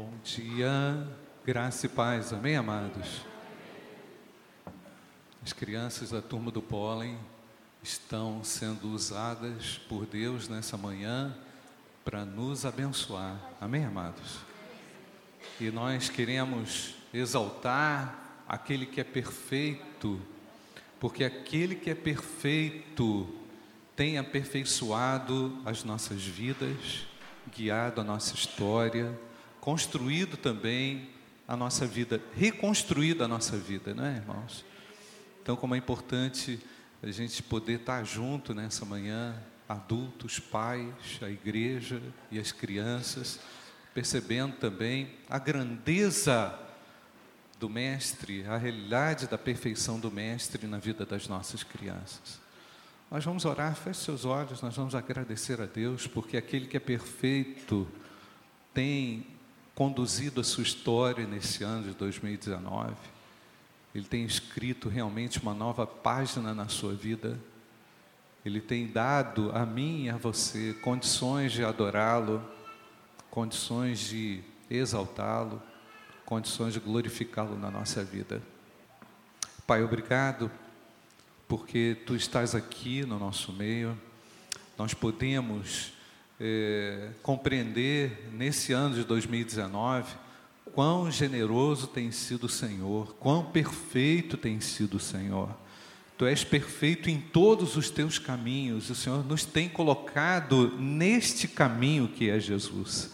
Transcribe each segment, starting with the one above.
Bom dia, graça e paz, amém, amados? As crianças da turma do pólen estão sendo usadas por Deus nessa manhã para nos abençoar, amém, amados? E nós queremos exaltar aquele que é perfeito, porque aquele que é perfeito tem aperfeiçoado as nossas vidas, guiado a nossa história, construído também a nossa vida, reconstruído a nossa vida, não é, irmãos? Então, como é importante a gente poder estar junto nessa manhã, adultos, pais, a igreja e as crianças, percebendo também a grandeza do Mestre, a realidade da perfeição do Mestre na vida das nossas crianças. Nós vamos orar, feche seus olhos, nós vamos agradecer a Deus, porque aquele que é perfeito tem conduzido a sua história nesse ano de 2019. Ele tem escrito realmente uma nova página na sua vida. Ele tem dado a mim e a você condições de adorá-lo, condições de exaltá-lo, condições de glorificá-lo na nossa vida. Pai, obrigado porque tu estás aqui no nosso meio, nós podemos é, compreender nesse ano de 2019 quão generoso tem sido o Senhor, quão perfeito tem sido o Senhor. Tu és perfeito em todos os teus caminhos, o Senhor nos tem colocado neste caminho que é Jesus.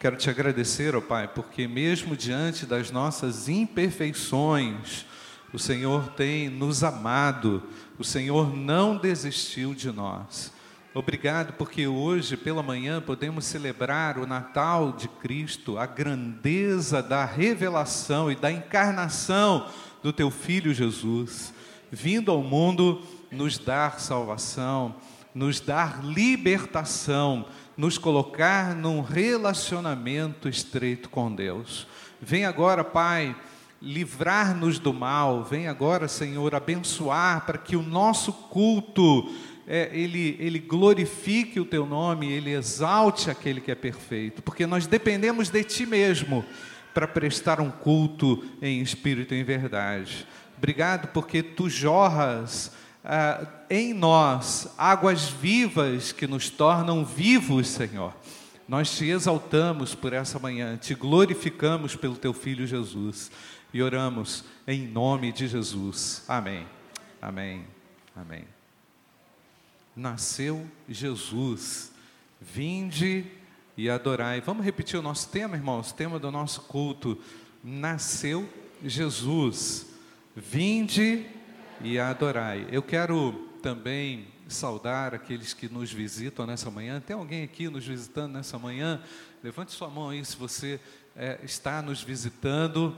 Quero te agradecer, ó Pai, porque mesmo diante das nossas imperfeições, o Senhor tem nos amado, o Senhor não desistiu de nós. Obrigado, porque hoje pela manhã podemos celebrar o Natal de Cristo, a grandeza da revelação e da encarnação do Teu Filho Jesus, vindo ao mundo nos dar salvação, nos dar libertação, nos colocar num relacionamento estreito com Deus. Vem agora, Pai livrar-nos do mal. Vem agora, Senhor, abençoar para que o nosso culto é, ele, ele glorifique o teu nome, ele exalte aquele que é perfeito, porque nós dependemos de ti mesmo para prestar um culto em espírito e em verdade. Obrigado porque tu jorras ah, em nós águas vivas que nos tornam vivos, Senhor. Nós te exaltamos por essa manhã, te glorificamos pelo teu filho Jesus e oramos em nome de Jesus. Amém. Amém. Amém. Nasceu Jesus. Vinde e adorai. Vamos repetir o nosso tema, irmãos? O tema do nosso culto. Nasceu Jesus. Vinde e adorai. Eu quero também saudar aqueles que nos visitam nessa manhã. Tem alguém aqui nos visitando nessa manhã? Levante sua mão aí se você é, está nos visitando.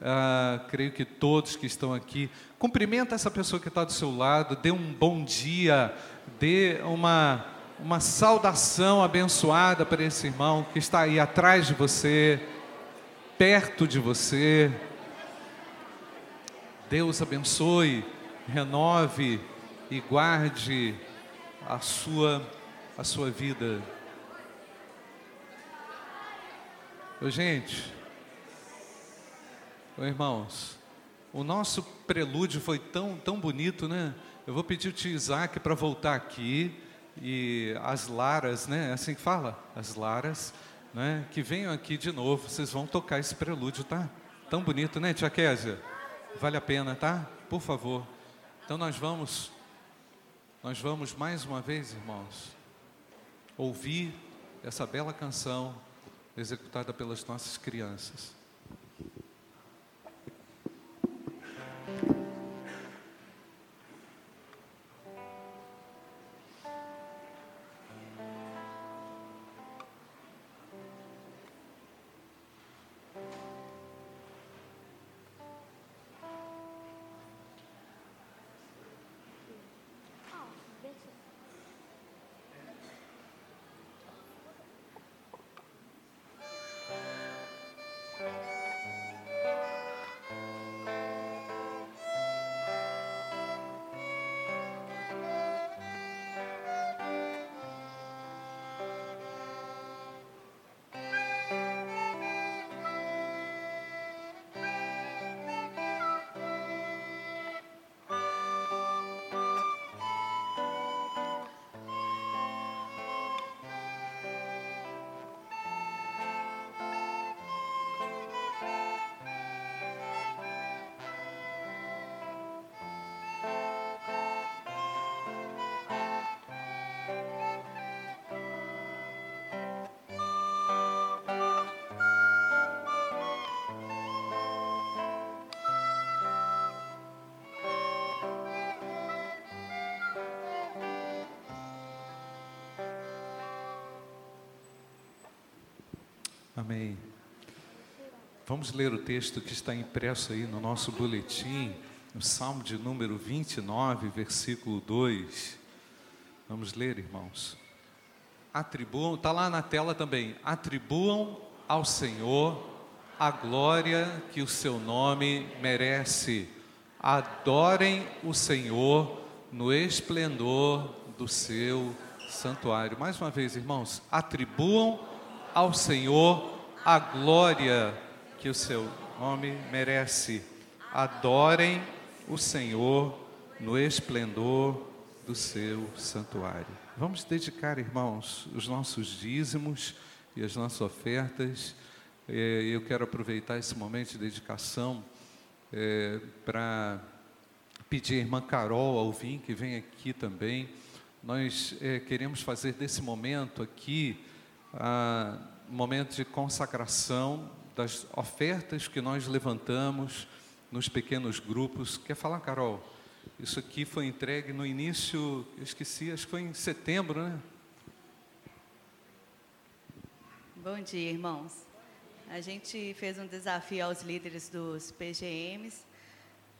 Ah, creio que todos que estão aqui. Cumprimenta essa pessoa que está do seu lado, dê um bom dia, dê uma, uma saudação abençoada para esse irmão que está aí atrás de você, perto de você. Deus abençoe, renove e guarde a sua, a sua vida. Ô, gente, Ô, irmãos, o nosso prelúdio foi tão, tão bonito, né? Eu vou pedir o tio Isaac para voltar aqui e as Laras, né? É assim que fala? As Laras, né? Que venham aqui de novo, vocês vão tocar esse prelúdio, tá? Tão bonito, né, tia Késia? Vale a pena, tá? Por favor. Então nós vamos, nós vamos mais uma vez, irmãos, ouvir essa bela canção executada pelas nossas crianças. Amém. Vamos ler o texto que está impresso aí no nosso boletim, no Salmo de número 29, versículo 2. Vamos ler, irmãos. Atribuam, está lá na tela também. Atribuam ao Senhor a glória que o seu nome merece. Adorem o Senhor no esplendor do seu santuário. Mais uma vez, irmãos, atribuam ao Senhor a glória que o seu nome merece. Adorem o Senhor no esplendor do seu santuário. Vamos dedicar, irmãos, os nossos dízimos e as nossas ofertas. É, eu quero aproveitar esse momento de dedicação é, para pedir a irmã Carol Alvim, que vem aqui também. Nós é, queremos fazer desse momento aqui ah, momento de consagração das ofertas que nós levantamos nos pequenos grupos. Quer falar, Carol? Isso aqui foi entregue no início, eu esqueci, acho que foi em setembro, né? Bom dia, irmãos. A gente fez um desafio aos líderes dos PGMs.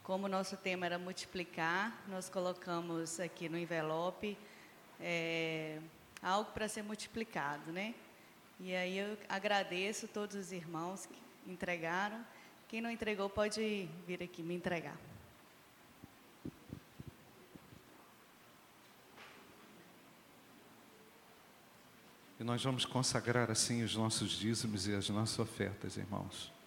Como o nosso tema era multiplicar, nós colocamos aqui no envelope é, algo para ser multiplicado, né? E aí eu agradeço todos os irmãos que entregaram. Quem não entregou pode vir aqui me entregar. E nós vamos consagrar assim os nossos dízimos e as nossas ofertas, irmãos.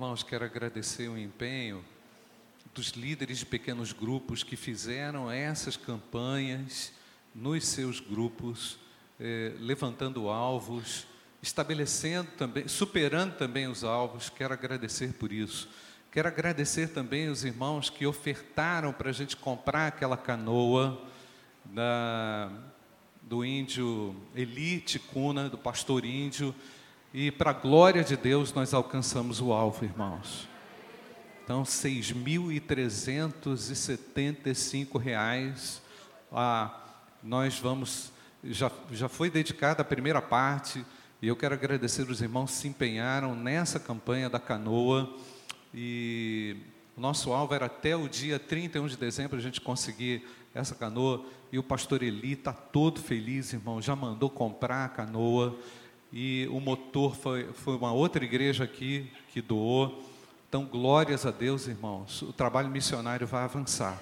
Irmãos, quero agradecer o empenho dos líderes de pequenos grupos que fizeram essas campanhas nos seus grupos, eh, levantando alvos, estabelecendo também, superando também os alvos. Quero agradecer por isso. Quero agradecer também os irmãos que ofertaram para a gente comprar aquela canoa da, do índio Elite Cuna, do pastor índio e para a glória de Deus nós alcançamos o alvo, irmãos. Então, 6.375 reais. Ah, nós vamos, já, já foi dedicada a primeira parte, e eu quero agradecer os irmãos que se empenharam nessa campanha da canoa. E o nosso alvo era até o dia 31 de dezembro a gente conseguir essa canoa. E o pastor Eli está todo feliz, irmão, já mandou comprar a canoa e o motor foi, foi uma outra igreja aqui que doou. Então, glórias a Deus, irmãos. O trabalho missionário vai avançar.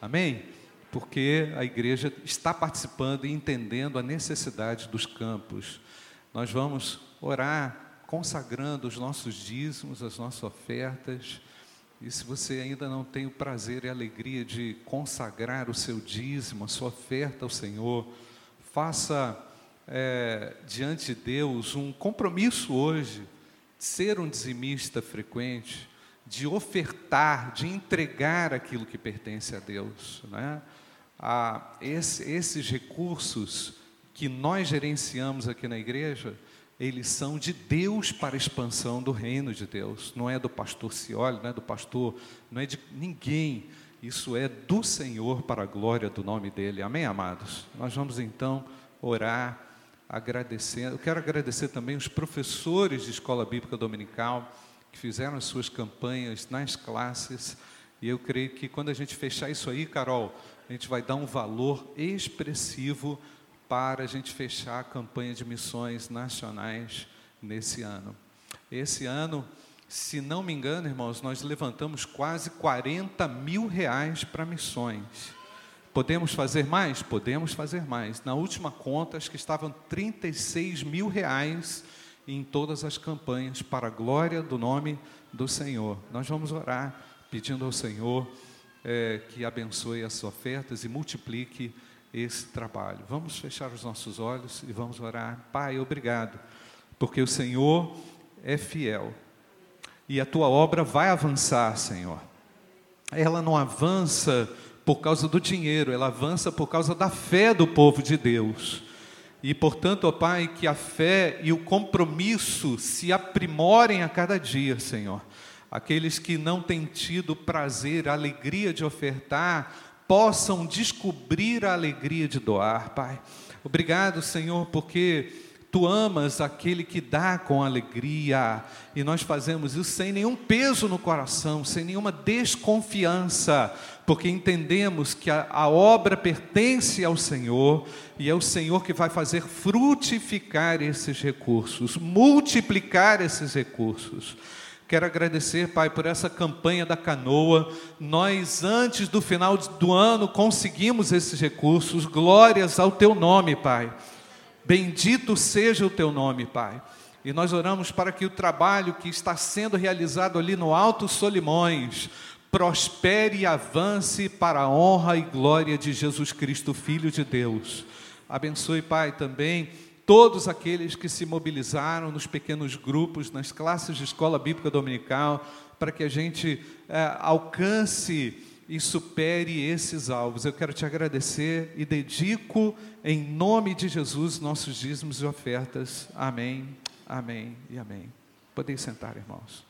Amém? Porque a igreja está participando e entendendo a necessidade dos campos. Nós vamos orar consagrando os nossos dízimos, as nossas ofertas. E se você ainda não tem o prazer e a alegria de consagrar o seu dízimo, a sua oferta ao Senhor, faça é, diante de Deus um compromisso hoje de ser um dizimista frequente, de ofertar, de entregar aquilo que pertence a Deus. Né? Ah, esse, esses recursos que nós gerenciamos aqui na igreja, eles são de Deus para a expansão do reino de Deus. Não é do pastor Cioli, não é do pastor, não é de ninguém. Isso é do Senhor para a glória do nome dele. Amém, amados? Nós vamos então orar agradecendo. Eu quero agradecer também os professores de escola bíblica dominical que fizeram as suas campanhas nas classes. E eu creio que quando a gente fechar isso aí, Carol, a gente vai dar um valor expressivo para a gente fechar a campanha de missões nacionais nesse ano. Esse ano, se não me engano, irmãos, nós levantamos quase 40 mil reais para missões. Podemos fazer mais? Podemos fazer mais. Na última conta, acho que estavam 36 mil reais em todas as campanhas para a glória do nome do Senhor. Nós vamos orar pedindo ao Senhor é, que abençoe as ofertas e multiplique esse trabalho. Vamos fechar os nossos olhos e vamos orar. Pai, obrigado, porque o Senhor é fiel e a tua obra vai avançar, Senhor. Ela não avança por causa do dinheiro, ela avança por causa da fé do povo de Deus. E, portanto, ó Pai, que a fé e o compromisso se aprimorem a cada dia, Senhor. Aqueles que não têm tido prazer, alegria de ofertar, possam descobrir a alegria de doar, Pai. Obrigado, Senhor, porque Tu amas aquele que dá com alegria, e nós fazemos isso sem nenhum peso no coração, sem nenhuma desconfiança, porque entendemos que a, a, obra pertence ao Senhor e é o Senhor que vai fazer frutificar esses recursos, multiplicar esses recursos. Quero agradecer, Pai, por essa campanha da canoa. Nós, antes do final do ano, conseguimos esses recursos. Glórias ao Teu nome, Pai. Bendito seja o Teu nome, Pai. E nós oramos para que o trabalho que está sendo realizado ali no Alto Solimões prospere e avance para a honra e glória de Jesus Cristo, Filho de Deus. Abençoe, Pai, também todos aqueles que se mobilizaram nos pequenos grupos, nas classes de escola bíblica dominical, para que a gente é, alcance e supere esses alvos. Eu quero te agradecer e dedico em nome de Jesus nossos dízimos e ofertas. Amém, amém e amém. Podem sentar, irmãos.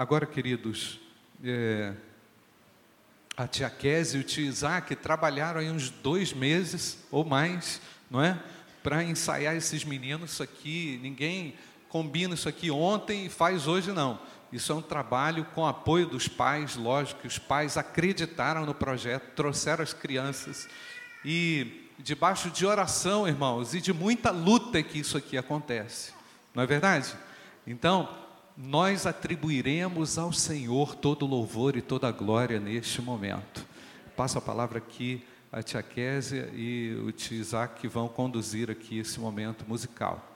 Agora, queridos, é, a tia Kézia e o tio Isaac trabalharam aí uns dois meses ou mais não é? Para ensaiar esses meninos, isso aqui, ninguém combina isso aqui ontem e faz hoje, não. Isso é um trabalho com apoio dos pais, lógico que os pais acreditaram no projeto, trouxeram as crianças e debaixo de oração, irmãos, e de muita luta que isso aqui acontece. Não é verdade? Então, nós atribuiremos ao Senhor todo louvor e toda glória neste momento. Passo a palavra aqui a tia Késia e o tio Isaac que vão conduzir aqui esse momento musical.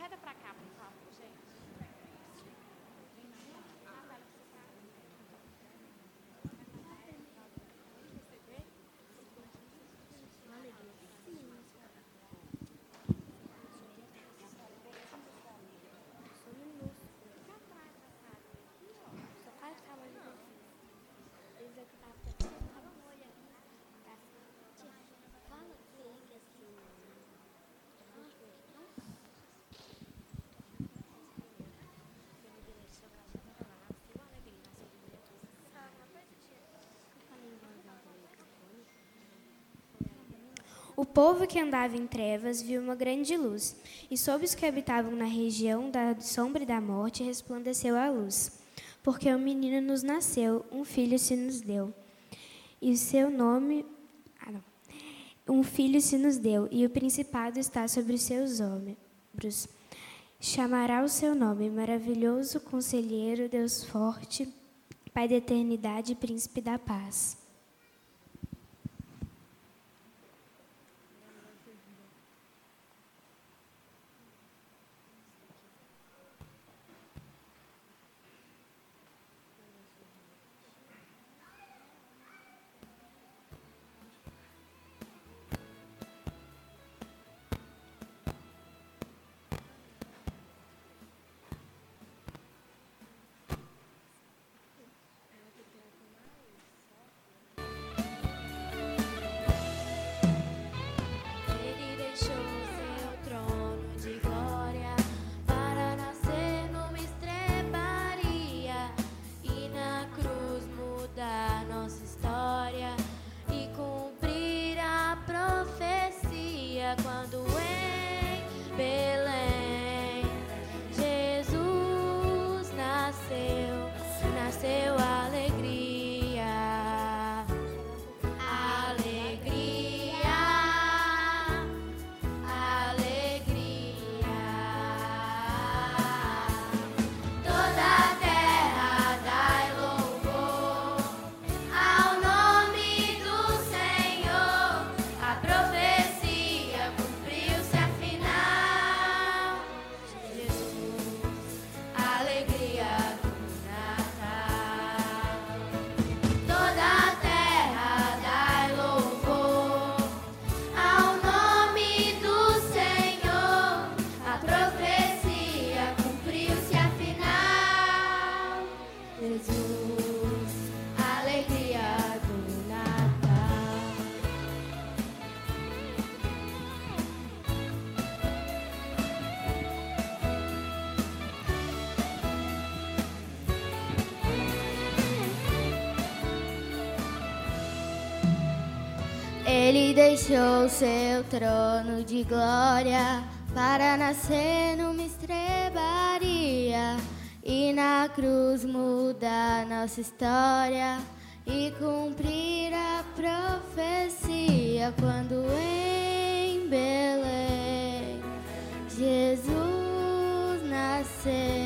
Reta para cá, por O povo que andava em trevas viu uma grande luz, e sobre os que habitavam na região da sombra e da morte resplandeceu a luz. Porque um menino nos nasceu, um filho se nos deu. E o seu nome. Ah. Um filho se nos deu, e o principado está sobre os seus ombros. Chamará o seu nome, maravilhoso conselheiro, Deus forte, Pai da eternidade e príncipe da paz. Ele deixou seu trono de glória para nascer numa estrebaria e na cruz mudar nossa história e cumprir a profecia quando em Belém Jesus nasceu,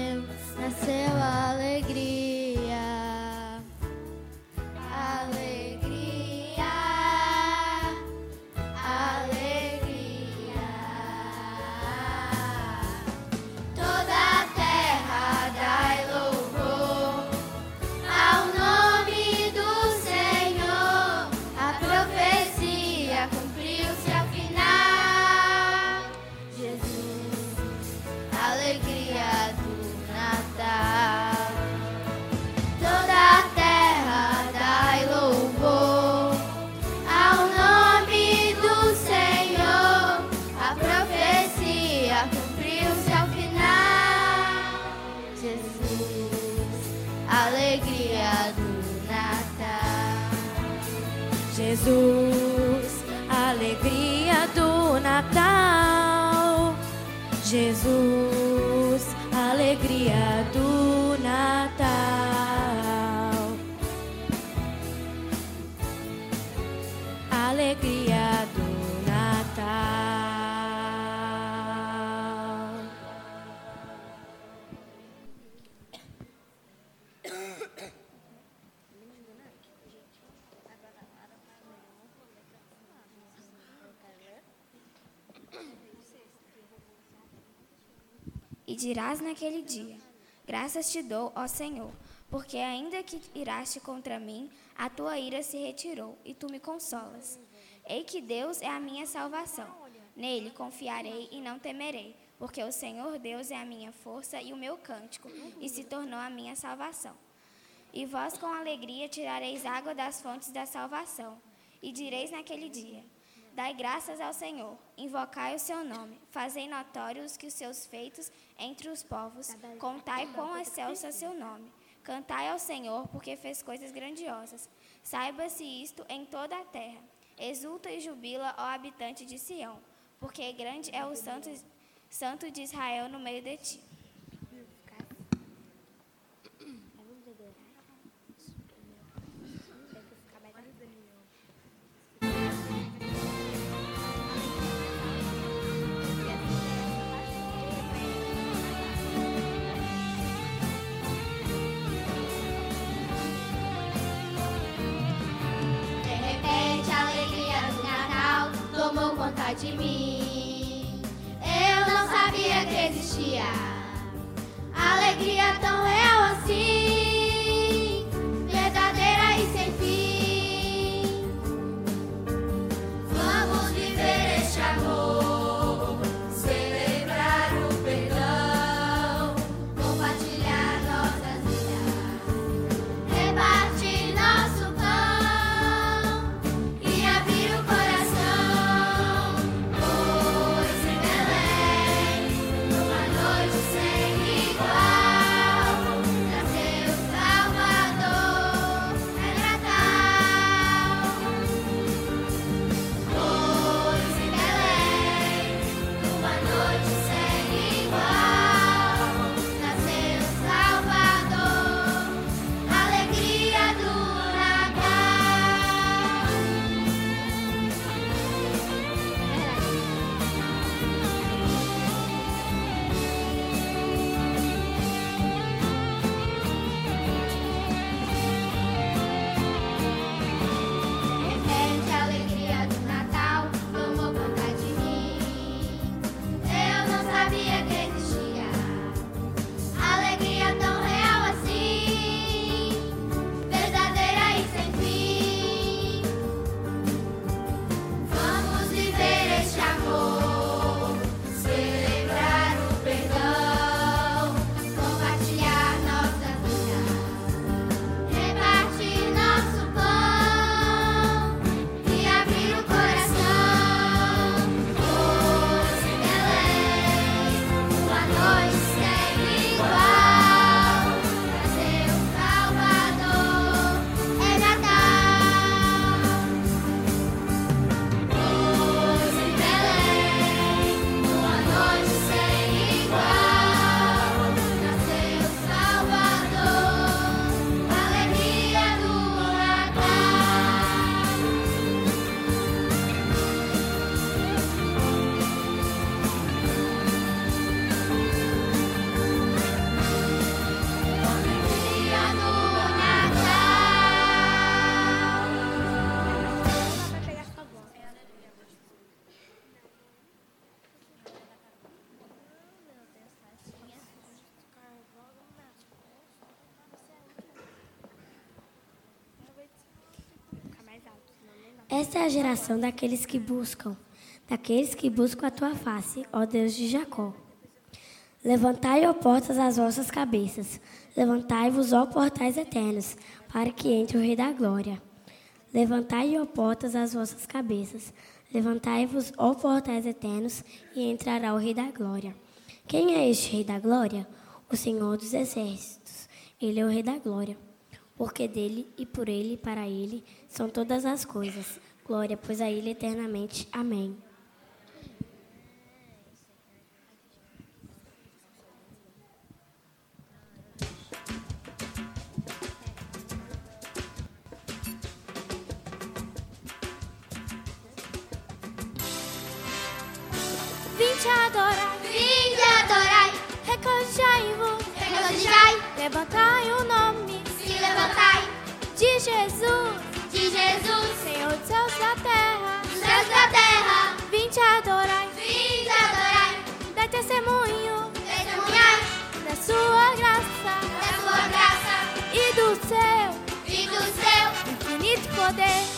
Jesus, alegria do dirás naquele dia: Graças te dou, ó Senhor, porque ainda que iraste contra mim, a tua ira se retirou e tu me consolas. Ei que Deus é a minha salvação. Nele confiarei e não temerei, porque o Senhor Deus é a minha força e o meu cântico, e se tornou a minha salvação. E vós com alegria tirareis água das fontes da salvação, e direis naquele dia: Dai graças ao Senhor, invocai o seu nome, fazei notórios que os seus feitos entre os povos, contai quão excelso é seu nome. Cantai ao Senhor, porque fez coisas grandiosas. Saiba-se isto em toda a terra. Exulta e jubila, ó habitante de Sião, porque grande é o santo, santo de Israel no meio de ti. De mim. Eu não sabia que existia alegria tão real Esta é a geração daqueles que buscam, daqueles que buscam a tua face, ó Deus de Jacó. Levantai, ó portas, as vossas cabeças. Levantai-vos, ó portais eternos, para que entre o Rei da Glória. Levantai, ó portas, as vossas cabeças. Levantai-vos, ó portais eternos, e entrará o Rei da Glória. Quem é este Rei da Glória? O Senhor dos Exércitos. Ele é o Rei da Glória. Porque dele e por ele e para ele são todas as coisas. Glória, pois a ele eternamente. Amém. Vinde adorar, Vinde adorai, regozijai-vos, regozijai, levantai o nome se levantai, de Jesus, infinito poder,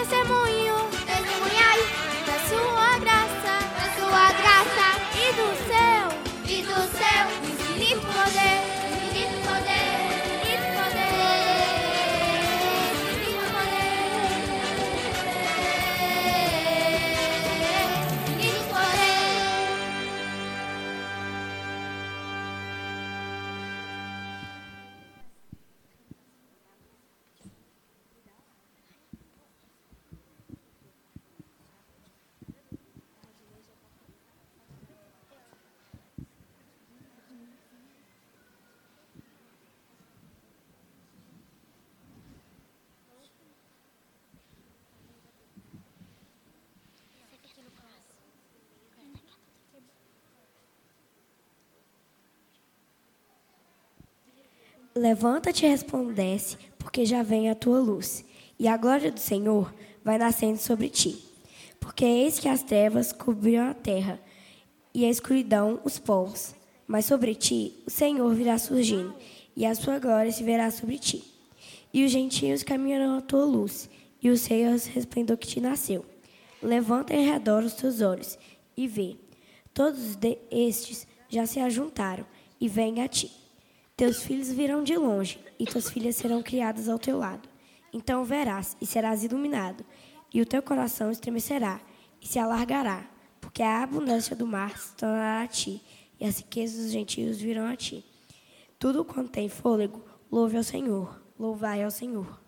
dai testemunho Levanta-te e resplandece, porque já vem a tua luz, e a glória do Senhor vai nascendo sobre ti. Porque eis que as trevas cobriram a terra, e a escuridão os povos. Mas sobre ti o Senhor virá surgindo, e a sua glória se verá sobre ti. E os gentios caminharão à tua luz, e os reis resplendor que te nasceu. Levanta em redor os teus olhos, e vê. Todos estes já se ajuntaram, e vêm a ti. Teus filhos virão de longe, e tuas filhas serão criadas ao teu lado. Então verás, e serás iluminado, e o teu coração estremecerá, e se alargará, porque a abundância do mar se tornará a ti, e as riquezas dos gentios virão a ti. Tudo quanto tem fôlego, louve ao Senhor, louvai ao Senhor.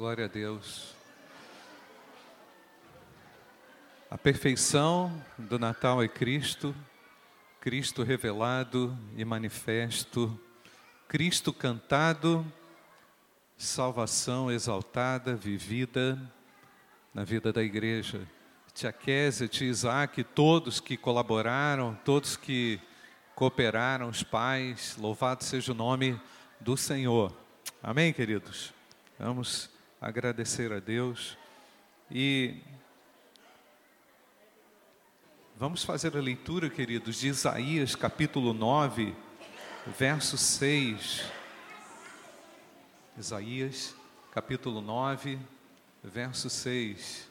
Glória a Deus. A perfeição do Natal é Cristo, Cristo revelado e manifesto, Cristo cantado, salvação exaltada, vivida na vida da igreja. Tia Kézia, tia Isaac, todos que colaboraram, todos que cooperaram, os pais, louvado seja o nome do Senhor. Amém, queridos? Vamos agradecer a Deus e Vamos fazer a leitura, queridos, de Isaías capítulo 9, verso 6. Isaías capítulo 9, verso 6.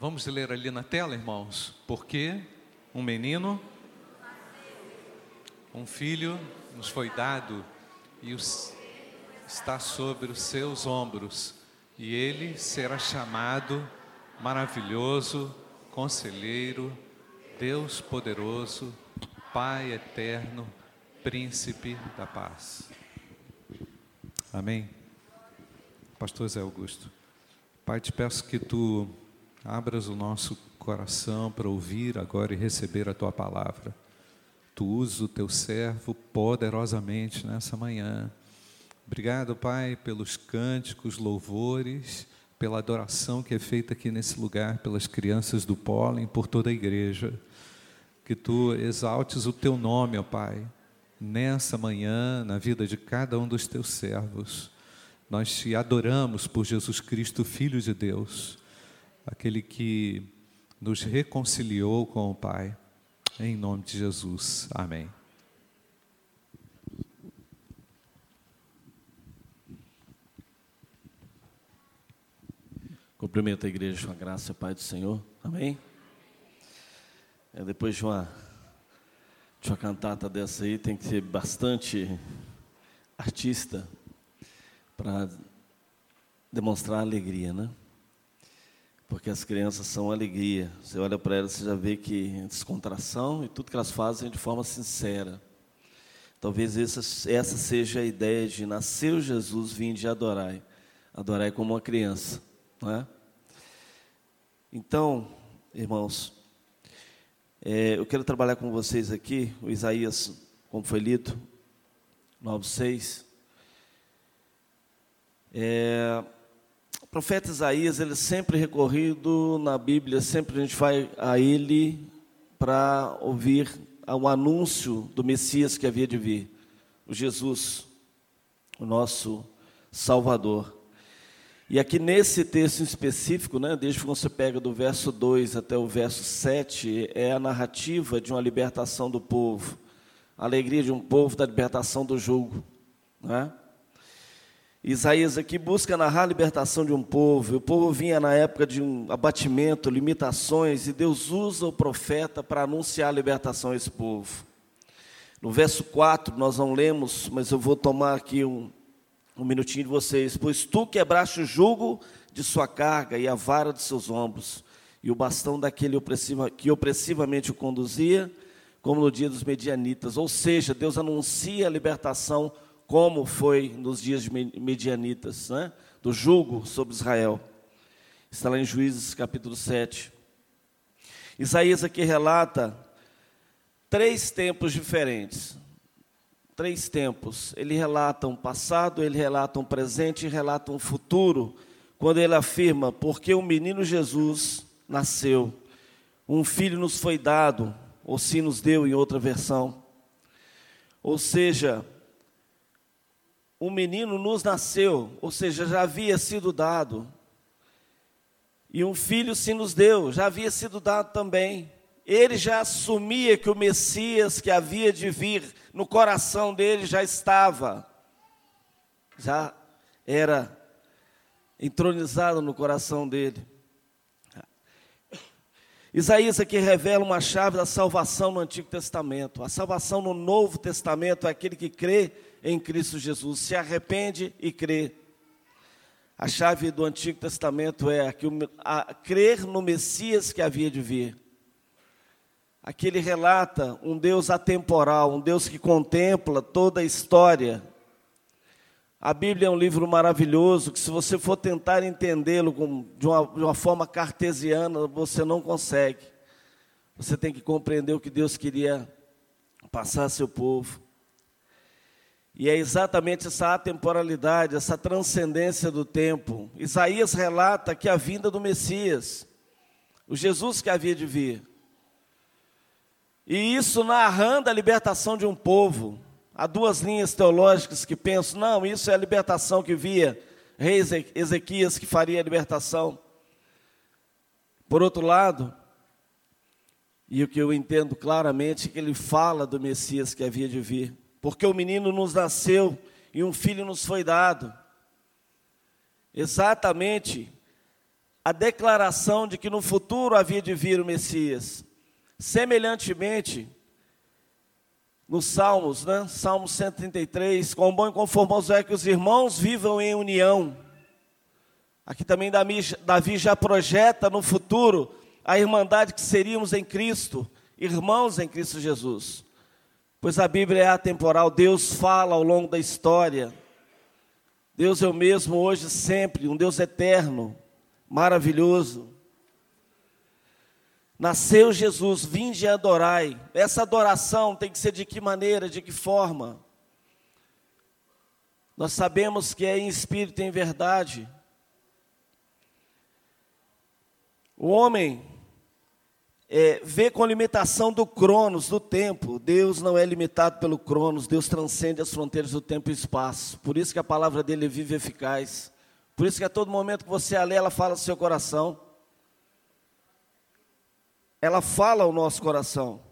Vamos ler ali na tela, irmãos. Porque um menino, um filho nos foi dado e os, está sobre os seus ombros e ele será chamado maravilhoso, conselheiro, Deus poderoso, Pai eterno, príncipe da paz. Amém. Pastor Zé Augusto. Pai, te peço que tu abras o nosso coração para ouvir agora e receber a tua palavra. Tu uses o teu servo poderosamente nessa manhã Obrigado, Pai, pelos cânticos, louvores, pela adoração que é feita aqui nesse lugar, pelas crianças do pólen, por toda a igreja. Que tu exaltes o teu nome, ó Pai, nessa manhã, na vida de cada um dos teus servos. Nós te adoramos por Jesus Cristo, Filho de Deus, aquele que nos reconciliou com o Pai. Em nome de Jesus. Amém. Cumprimento a igreja com a graça paz do Senhor. Amém? É, depois de uma, de uma cantata dessa aí, tem que ser bastante artista para demonstrar alegria, né? Porque as crianças são alegria. Você olha para elas, você já vê que descontração e tudo que elas fazem de forma sincera. Talvez essa, essa seja a ideia de nasceu Jesus, vim de adorar. Adorar como uma criança. Não é? Então, irmãos, é, eu quero trabalhar com vocês aqui, o Isaías, como foi lido, 9,6. É, profeta Isaías, ele é sempre recorrido na Bíblia, sempre a gente vai a ele para ouvir o anúncio do Messias que havia de vir, o Jesus, o nosso Salvador. E aqui nesse texto específico, né, desde que você pega do verso 2 até o verso 7, é a narrativa de uma libertação do povo, a alegria de um povo da libertação do jugo. Né? Isaías aqui busca narrar a libertação de um povo, o povo vinha na época de um abatimento, limitações, e Deus usa o profeta para anunciar a libertação a esse povo. No verso 4, nós não lemos, mas eu vou tomar aqui um, um minutinho de vocês. Pois tu quebraste o jugo de sua carga e a vara de seus ombros, e o bastão daquele opressiva, que opressivamente o conduzia, como no dia dos medianitas. Ou seja, Deus anuncia a libertação, como foi nos dias de medianitas, né? do jugo sobre Israel. Está lá em Juízes capítulo 7. Isaías aqui relata três tempos diferentes três tempos. Ele relata um passado, ele relata um presente e relata um futuro, quando ele afirma: porque o menino Jesus nasceu, um filho nos foi dado, ou se nos deu em outra versão. Ou seja, um menino nos nasceu, ou seja, já havia sido dado. E um filho se nos deu, já havia sido dado também. Ele já assumia que o Messias que havia de vir no coração dele já estava, já era entronizado no coração dele. Isaías aqui revela uma chave da salvação no Antigo Testamento. A salvação no Novo Testamento é aquele que crê em Cristo Jesus, se arrepende e crê. A chave do Antigo Testamento é a, a crer no Messias que havia de vir aqui ele relata um Deus atemporal, um Deus que contempla toda a história. A Bíblia é um livro maravilhoso que, se você for tentar entendê-lo de de uma forma cartesiana, você não consegue. Você tem que compreender o que Deus queria passar a seu povo. E é exatamente essa atemporalidade, essa transcendência do tempo. Isaías relata que a vinda do Messias, o Jesus que havia de vir. E isso narrando a libertação de um povo. Há duas linhas teológicas que pensam, não, isso é a libertação que via rei Ezequias que faria a libertação. Por outro lado, e o que eu entendo claramente é que ele fala do Messias que havia de vir porque o menino nos nasceu e um filho nos foi dado. Exatamente a declaração de que no futuro havia de vir o Messias. Semelhantemente, nos Salmos, né? Salmo 133, com bom e conformoso é que os irmãos vivam em união. Aqui também Davi já projeta no futuro a irmandade que seríamos em Cristo, irmãos em Cristo Jesus. Pois a Bíblia é atemporal, Deus fala ao longo da história. Deus é o mesmo hoje sempre, um Deus eterno, maravilhoso. Nasceu Jesus, vinde e adorai. Essa adoração tem que ser de que maneira, de que forma? Nós sabemos que é em espírito e em verdade. O homem é, vê com a limitação do cronos, do tempo. Deus não é limitado pelo cronos, Deus transcende as fronteiras do tempo e espaço. Por isso que a palavra dele é viva e eficaz. Por isso que a todo momento que você a lê, ela fala ao seu coração. Ela fala ao nosso coração.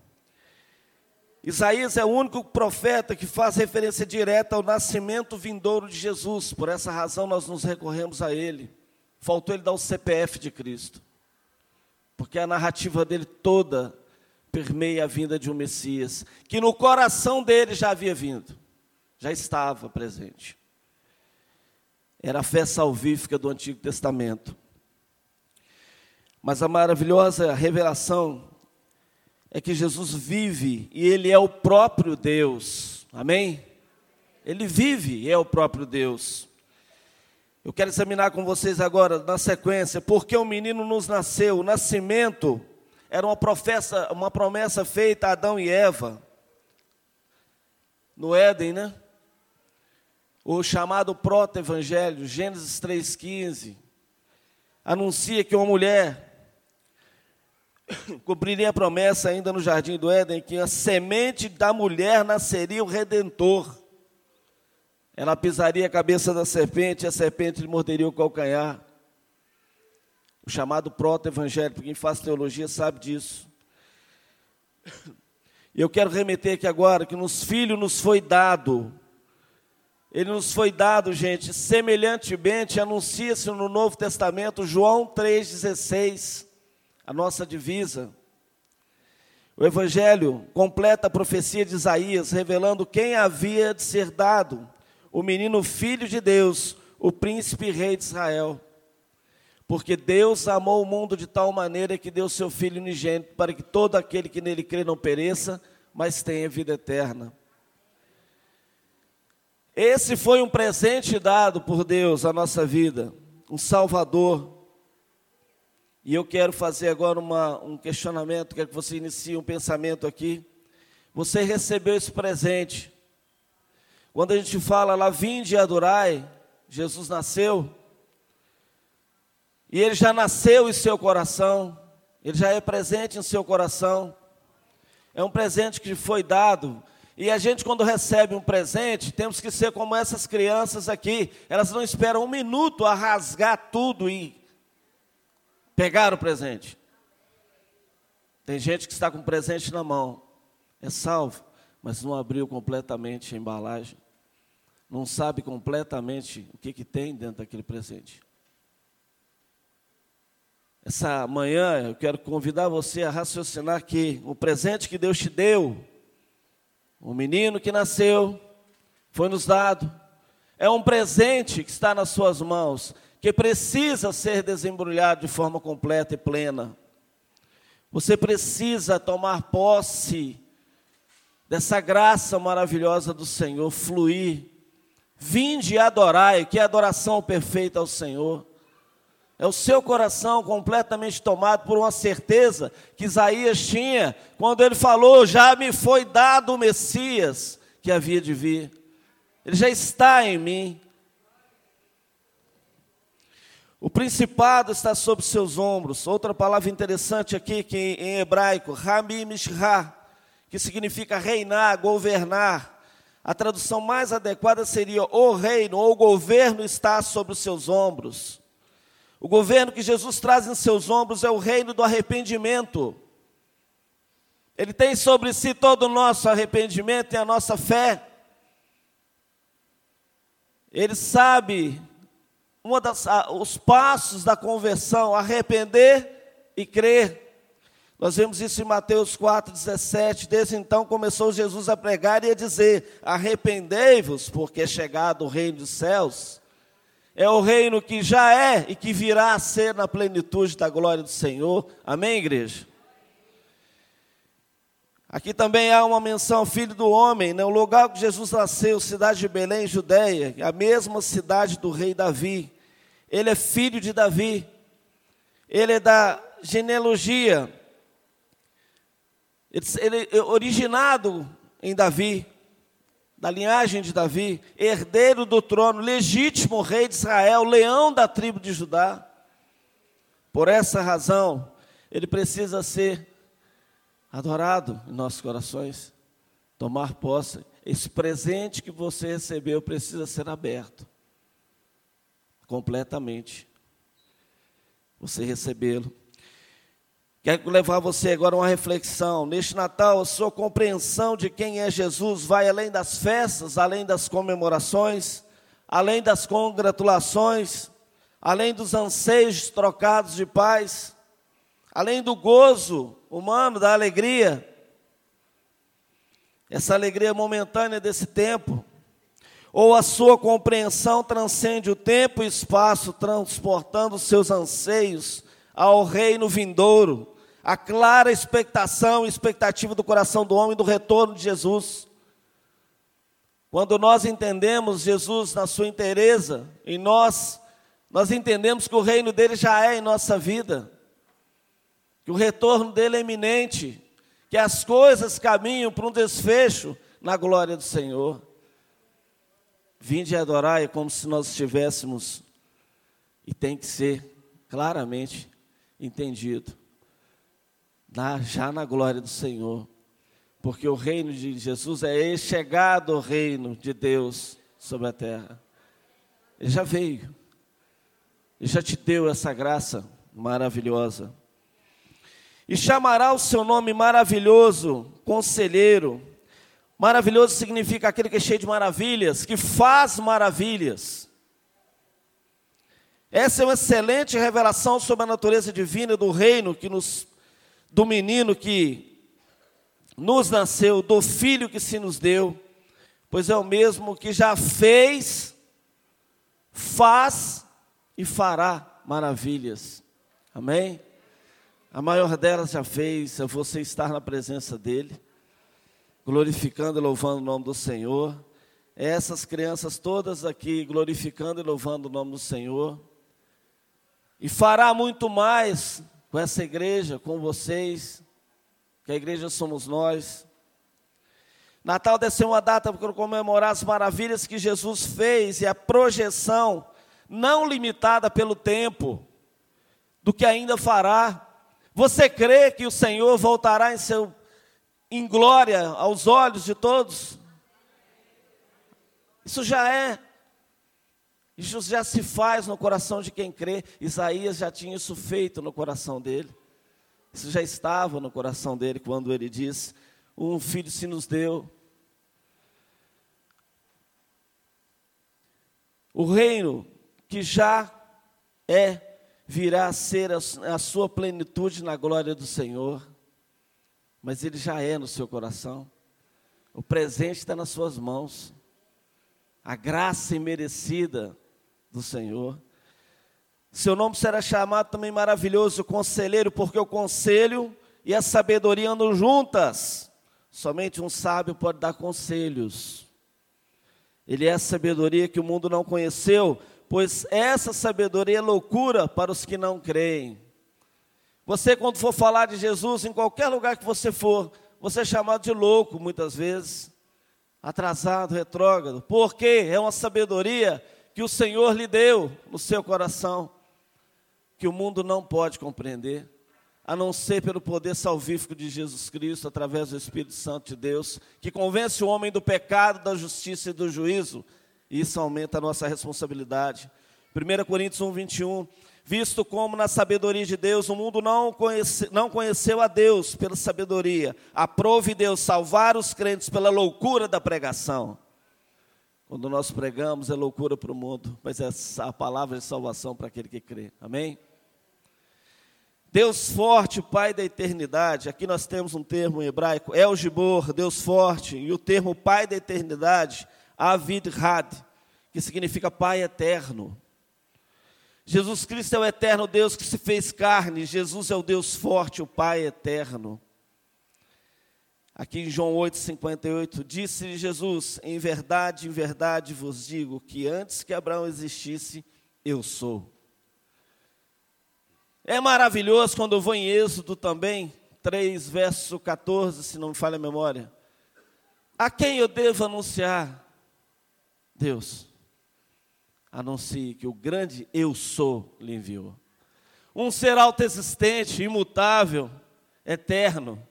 Isaías é o único profeta que faz referência direta ao nascimento vindouro de Jesus. Por essa razão nós nos recorremos a ele. Faltou ele dar o CPF de Cristo porque a narrativa dele toda permeia a vinda de um Messias, que no coração dele já havia vindo, já estava presente. Era a fé salvífica do Antigo Testamento. Mas a maravilhosa revelação é que Jesus vive e ele é o próprio Deus. Amém? Ele vive e é o próprio Deus. Eu quero examinar com vocês agora, na sequência, porque o menino nos nasceu. O nascimento era uma, professa, uma promessa feita a Adão e Eva, no Éden, né? O chamado proto-evangelho, Gênesis 3,15, anuncia que uma mulher cumpriria a promessa ainda no jardim do Éden, que a semente da mulher nasceria o redentor. Ela pisaria a cabeça da serpente e a serpente lhe morderia o calcanhar. O chamado proto-evangelho, quem faz teologia sabe disso. E eu quero remeter aqui agora que nos filhos nos foi dado, ele nos foi dado, gente, semelhantemente, anuncia-se no Novo Testamento, João 3,16, a nossa divisa. O Evangelho completa a profecia de Isaías, revelando quem havia de ser dado o menino filho de Deus, o príncipe rei de Israel. Porque Deus amou o mundo de tal maneira que deu seu Filho unigênito, para que todo aquele que nele crê não pereça, mas tenha vida eterna. Esse foi um presente dado por Deus à nossa vida, um Salvador. E eu quero fazer agora uma, um questionamento, quero que você inicie um pensamento aqui. Você recebeu esse presente, quando a gente fala lá, vinde e adorai, Jesus nasceu, e ele já nasceu em seu coração, ele já é presente em seu coração, é um presente que foi dado, e a gente, quando recebe um presente, temos que ser como essas crianças aqui, elas não esperam um minuto a rasgar tudo e pegar o presente. Tem gente que está com o presente na mão, é salvo, mas não abriu completamente a embalagem não sabe completamente o que, que tem dentro daquele presente. Essa manhã eu quero convidar você a raciocinar que o presente que Deus te deu, o menino que nasceu, foi nos dado, é um presente que está nas suas mãos, que precisa ser desembrulhado de forma completa e plena. Você precisa tomar posse dessa graça maravilhosa do Senhor, fluir. Vinde e adorai, que é adoração perfeita ao Senhor. É o seu coração completamente tomado por uma certeza que Isaías tinha quando ele falou: Já me foi dado o Messias que havia de vir. Ele já está em mim. O principado está sobre seus ombros. Outra palavra interessante aqui, que em hebraico, Rami Mishra, que significa reinar, governar. A tradução mais adequada seria o reino ou o governo está sobre os seus ombros. O governo que Jesus traz em seus ombros é o reino do arrependimento. Ele tem sobre si todo o nosso arrependimento e a nossa fé. Ele sabe uma das, os passos da conversão, arrepender e crer. Nós vemos isso em Mateus 4,17. Desde então começou Jesus a pregar e a dizer: Arrependei-vos, porque é chegado o reino dos céus. É o reino que já é e que virá a ser na plenitude da glória do Senhor. Amém, igreja? Aqui também há uma menção ao filho do homem, né? o lugar que Jesus nasceu, cidade de Belém, Judéia, a mesma cidade do rei Davi. Ele é filho de Davi. Ele é da genealogia. Ele é originado em Davi, da linhagem de Davi, herdeiro do trono, legítimo rei de Israel, leão da tribo de Judá. Por essa razão, ele precisa ser adorado em nossos corações, tomar posse. Esse presente que você recebeu precisa ser aberto completamente. Você recebê-lo. Quero levar você agora a uma reflexão. Neste Natal, a sua compreensão de quem é Jesus vai além das festas, além das comemorações, além das congratulações, além dos anseios trocados de paz, além do gozo humano, da alegria. Essa alegria momentânea desse tempo, ou a sua compreensão transcende o tempo e espaço, transportando seus anseios ao reino vindouro, a clara expectação e expectativa do coração do homem do retorno de Jesus. Quando nós entendemos Jesus na sua inteireza, em nós, nós entendemos que o reino dele já é em nossa vida, que o retorno dele é iminente, que as coisas caminham para um desfecho na glória do Senhor. Vinde e adorar é como se nós estivéssemos, e tem que ser claramente entendido, na, já na glória do Senhor, porque o reino de Jesus é chegado o reino de Deus sobre a terra. Ele já veio, ele já te deu essa graça maravilhosa. E chamará o seu nome maravilhoso, conselheiro, Maravilhoso significa aquele que é cheio de maravilhas, que faz maravilhas. Essa é uma excelente revelação sobre a natureza divina do reino que nos do menino que nos nasceu, do filho que se nos deu, pois é o mesmo que já fez, faz e fará maravilhas. Amém? A maior delas já fez, é você estar na presença dele glorificando e louvando o nome do Senhor. Essas crianças todas aqui glorificando e louvando o nome do Senhor. E fará muito mais com essa igreja, com vocês, que a igreja somos nós. Natal deve ser uma data para comemorar as maravilhas que Jesus fez e a projeção, não limitada pelo tempo, do que ainda fará. Você crê que o Senhor voltará em seu em glória aos olhos de todos. Isso já é. Isso já se faz no coração de quem crê. Isaías já tinha isso feito no coração dele. Isso já estava no coração dele quando ele diz: Um filho se nos deu. O reino que já é, virá a ser a, sua plenitude na glória do Senhor mas ele já é no seu coração. O presente está nas suas mãos. A graça imerecida do Senhor. Seu nome será chamado também maravilhoso conselheiro, porque o conselho e a sabedoria andam juntas. Somente um sábio pode dar conselhos. Ele é a sabedoria que o mundo não conheceu, pois essa sabedoria é loucura para os que não creem. Você, quando for falar de Jesus, em qualquer lugar que você for, você é chamado de louco muitas vezes, atrasado, retrógrado, porque é uma sabedoria que o Senhor lhe deu no seu coração, que o mundo não pode compreender, a não ser pelo poder salvífico de Jesus Cristo, através do Espírito Santo de Deus, que convence o homem do pecado, da justiça e do juízo, e isso aumenta a nossa responsabilidade. 1 Coríntios 1, 21 visto como na sabedoria de Deus o mundo não, conhece, não conheceu a Deus pela sabedoria, aprove Deus salvar os crentes pela loucura da pregação. Quando nós pregamos é loucura para o mundo, mas é a palavra de salvação para aquele que crê. Amém? Deus forte, Pai da eternidade. Aqui nós temos um termo em hebraico, El Gibor, Deus forte, e o termo Pai da eternidade, Avid Had, que significa Pai eterno. Jesus Cristo é o eterno Deus que se fez carne, Jesus é o Deus forte, o Pai eterno. Aqui em João 8,58, disse Jesus: Em verdade, em verdade vos digo que antes que Abraão existisse, eu sou. É maravilhoso quando eu vou em Êxodo também, 3, verso 14, se não me falha a memória. A quem eu devo anunciar? Deus anuncie que o grande eu sou lhe enviou. Um ser autoexistente, imutável, eterno,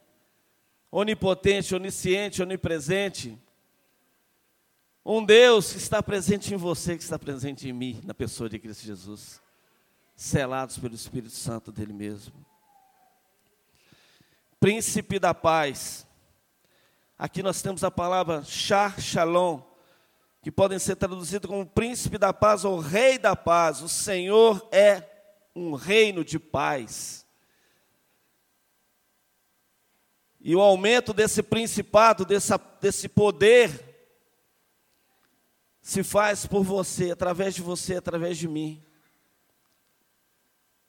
onipotente, onisciente, onipresente. Um Deus que está presente em você, que está presente em mim, na pessoa de Cristo Jesus, selados pelo Espírito Santo dele mesmo. Príncipe da paz. Aqui nós temos a palavra Shar Shalom, que podem ser traduzidos como príncipe da paz ou rei da paz. O Senhor é um reino de paz. E o aumento desse principado, dessa, desse poder, se faz por você, através de você, através de mim.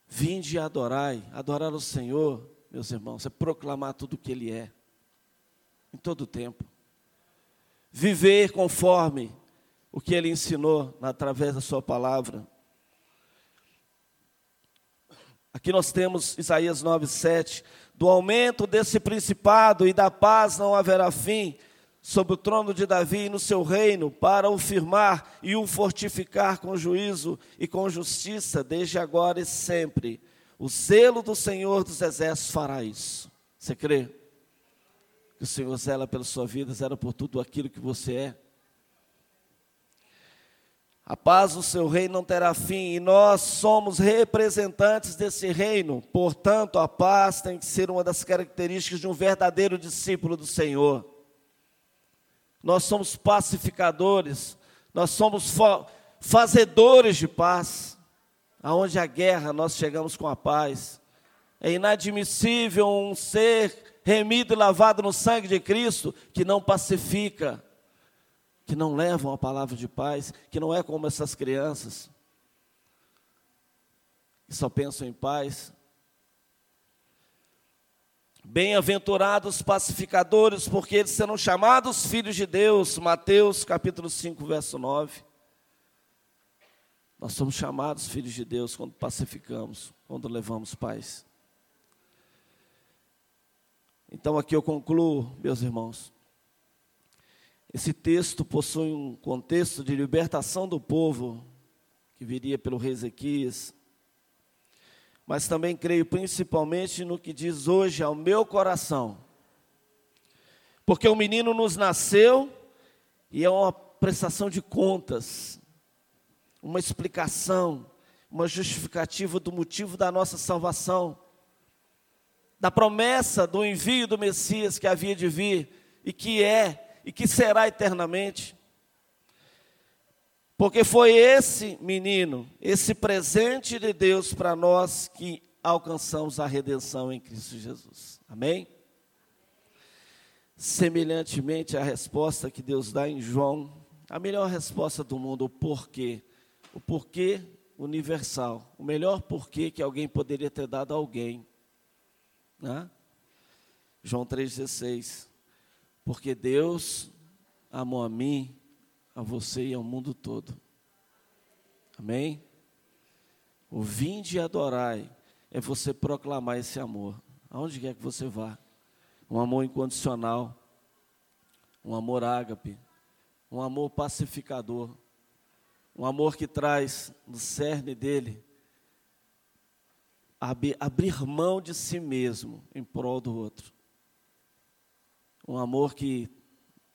Vinde e adorai, adorar o Senhor, meus irmãos, é proclamar tudo o que Ele é, em todo o tempo. Viver conforme o que ele ensinou através da sua palavra. Aqui nós temos Isaías 9:7, do aumento desse principado e da paz não haverá fim sobre o trono de Davi e no seu reino, para o firmar e o fortificar com juízo e com justiça, desde agora e sempre. O zelo do Senhor dos exércitos fará isso. Você crê? Que o Senhor zela pela sua vida, zela por tudo aquilo que você é. A paz do seu reino não terá fim e nós somos representantes desse reino. Portanto, a paz tem que ser uma das características de um verdadeiro discípulo do Senhor. Nós somos pacificadores, nós somos fazedores de paz. Aonde a guerra, nós chegamos com a paz. É inadmissível um ser remido e lavado no sangue de Cristo que não pacifica que não levam a palavra de paz, que não é como essas crianças, que só pensam em paz. Bem-aventurados pacificadores, porque eles serão chamados filhos de Deus. Mateus capítulo 5, verso 9. Nós somos chamados filhos de Deus quando pacificamos, quando levamos paz. Então aqui eu concluo, meus irmãos. Esse texto possui um contexto de libertação do povo, que viria pelo rei Ezequias, mas também creio principalmente no que diz hoje ao meu coração. Porque o menino nos nasceu e é uma prestação de contas, uma explicação, uma justificativa do motivo da nossa salvação, da promessa do envio do Messias que havia de vir e que é e que será eternamente. Porque foi esse menino, esse presente de Deus para nós que alcançamos a redenção em Cristo Jesus. Amém? Semelhantemente à resposta que Deus dá em João, a melhor resposta do mundo, o porquê. O porquê universal. O melhor porquê que alguém poderia ter dado a alguém. Né? João 3,16. Porque Deus amou a mim, a você e ao mundo todo. Amém? O vinde e adorai é você proclamar esse amor, aonde quer que você vá. Um amor incondicional, um amor ágape, um amor pacificador, um amor que traz no cerne dele abrir mão de si mesmo em prol do outro. Um amor que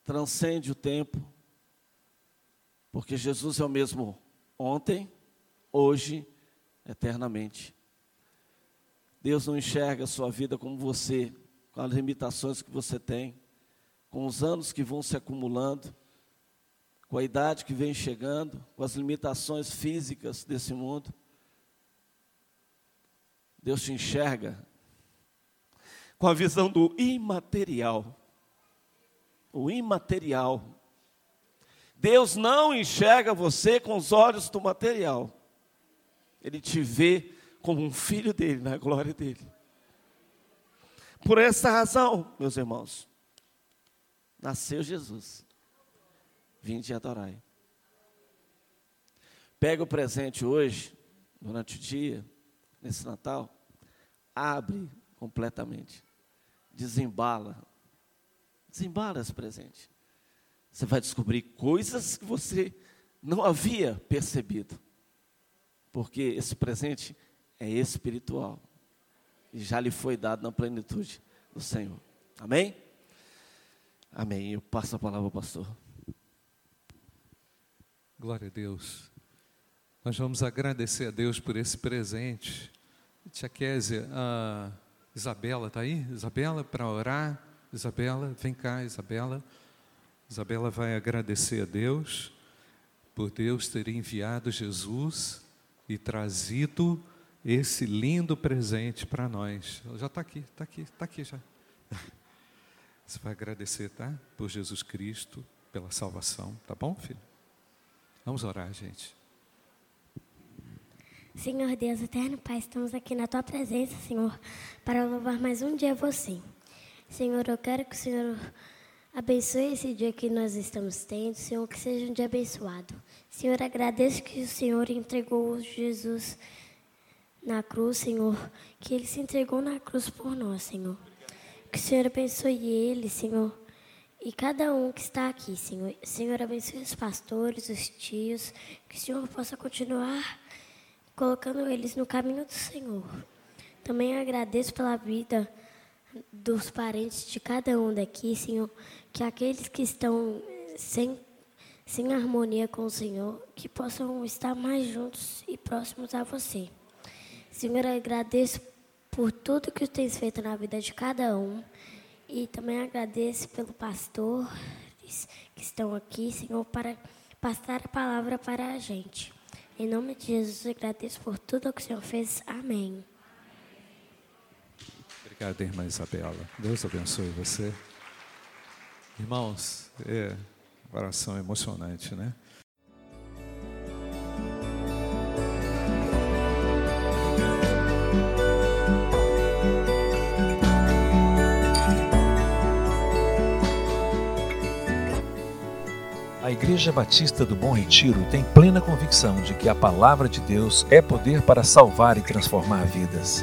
transcende o tempo, porque Jesus é o mesmo ontem, hoje, eternamente. Deus não enxerga a sua vida como você, com as limitações que você tem, com os anos que vão se acumulando, com a idade que vem chegando, com as limitações físicas desse mundo. Deus te enxerga com a visão do imaterial. O imaterial. Deus não enxerga você com os olhos do material. Ele te vê como um filho dele, na glória dele. Por essa razão, meus irmãos, nasceu Jesus. Vinde adorai. Pega o presente hoje, durante o dia, nesse Natal, abre completamente, desembala, desembala esse presente. Você vai descobrir coisas que você não havia percebido, porque esse presente é espiritual e já lhe foi dado na plenitude do Senhor. Amém? Amém. Eu passo a palavra ao pastor. Glória a Deus. Nós vamos agradecer a Deus por esse presente. Tia Késia, a Isabela está aí? Isabela, para orar. Isabela, vem cá, Isabela. Isabela vai agradecer a Deus por Deus ter enviado Jesus e trazido esse lindo presente para nós. Ela já está aqui, está aqui, está aqui já. Você vai agradecer, tá? Por Jesus Cristo, pela salvação, tá bom, filho? Vamos orar, gente. Senhor Deus eterno Pai, estamos aqui na tua presença, Senhor, para louvar mais um dia você. Senhor, eu quero que o Senhor abençoe esse dia que nós estamos tendo, Senhor, que seja um dia abençoado. Senhor, agradeço que o Senhor entregou Jesus na cruz, Senhor, que ele se entregou na cruz por nós, Senhor. Que o Senhor abençoe ele, Senhor, e cada um que está aqui, Senhor. Senhor, abençoe os pastores, os tios, que o Senhor possa continuar colocando eles no caminho do Senhor. Também agradeço pela vida dos parentes de cada um daqui, Senhor, que aqueles que estão sem, sem harmonia com o Senhor, que possam estar mais juntos e próximos a você. Senhor, agradeço por tudo que tens feito na vida de cada um. E também agradeço pelo pastor que estão aqui, Senhor, para passar a palavra para a gente. Em nome de Jesus, agradeço por tudo que o Senhor fez. Amém. Obrigado, irmã Isabela. Deus abençoe você. Irmãos, é oração emocionante, né? A Igreja Batista do Bom Retiro tem plena convicção de que a palavra de Deus é poder para salvar e transformar vidas.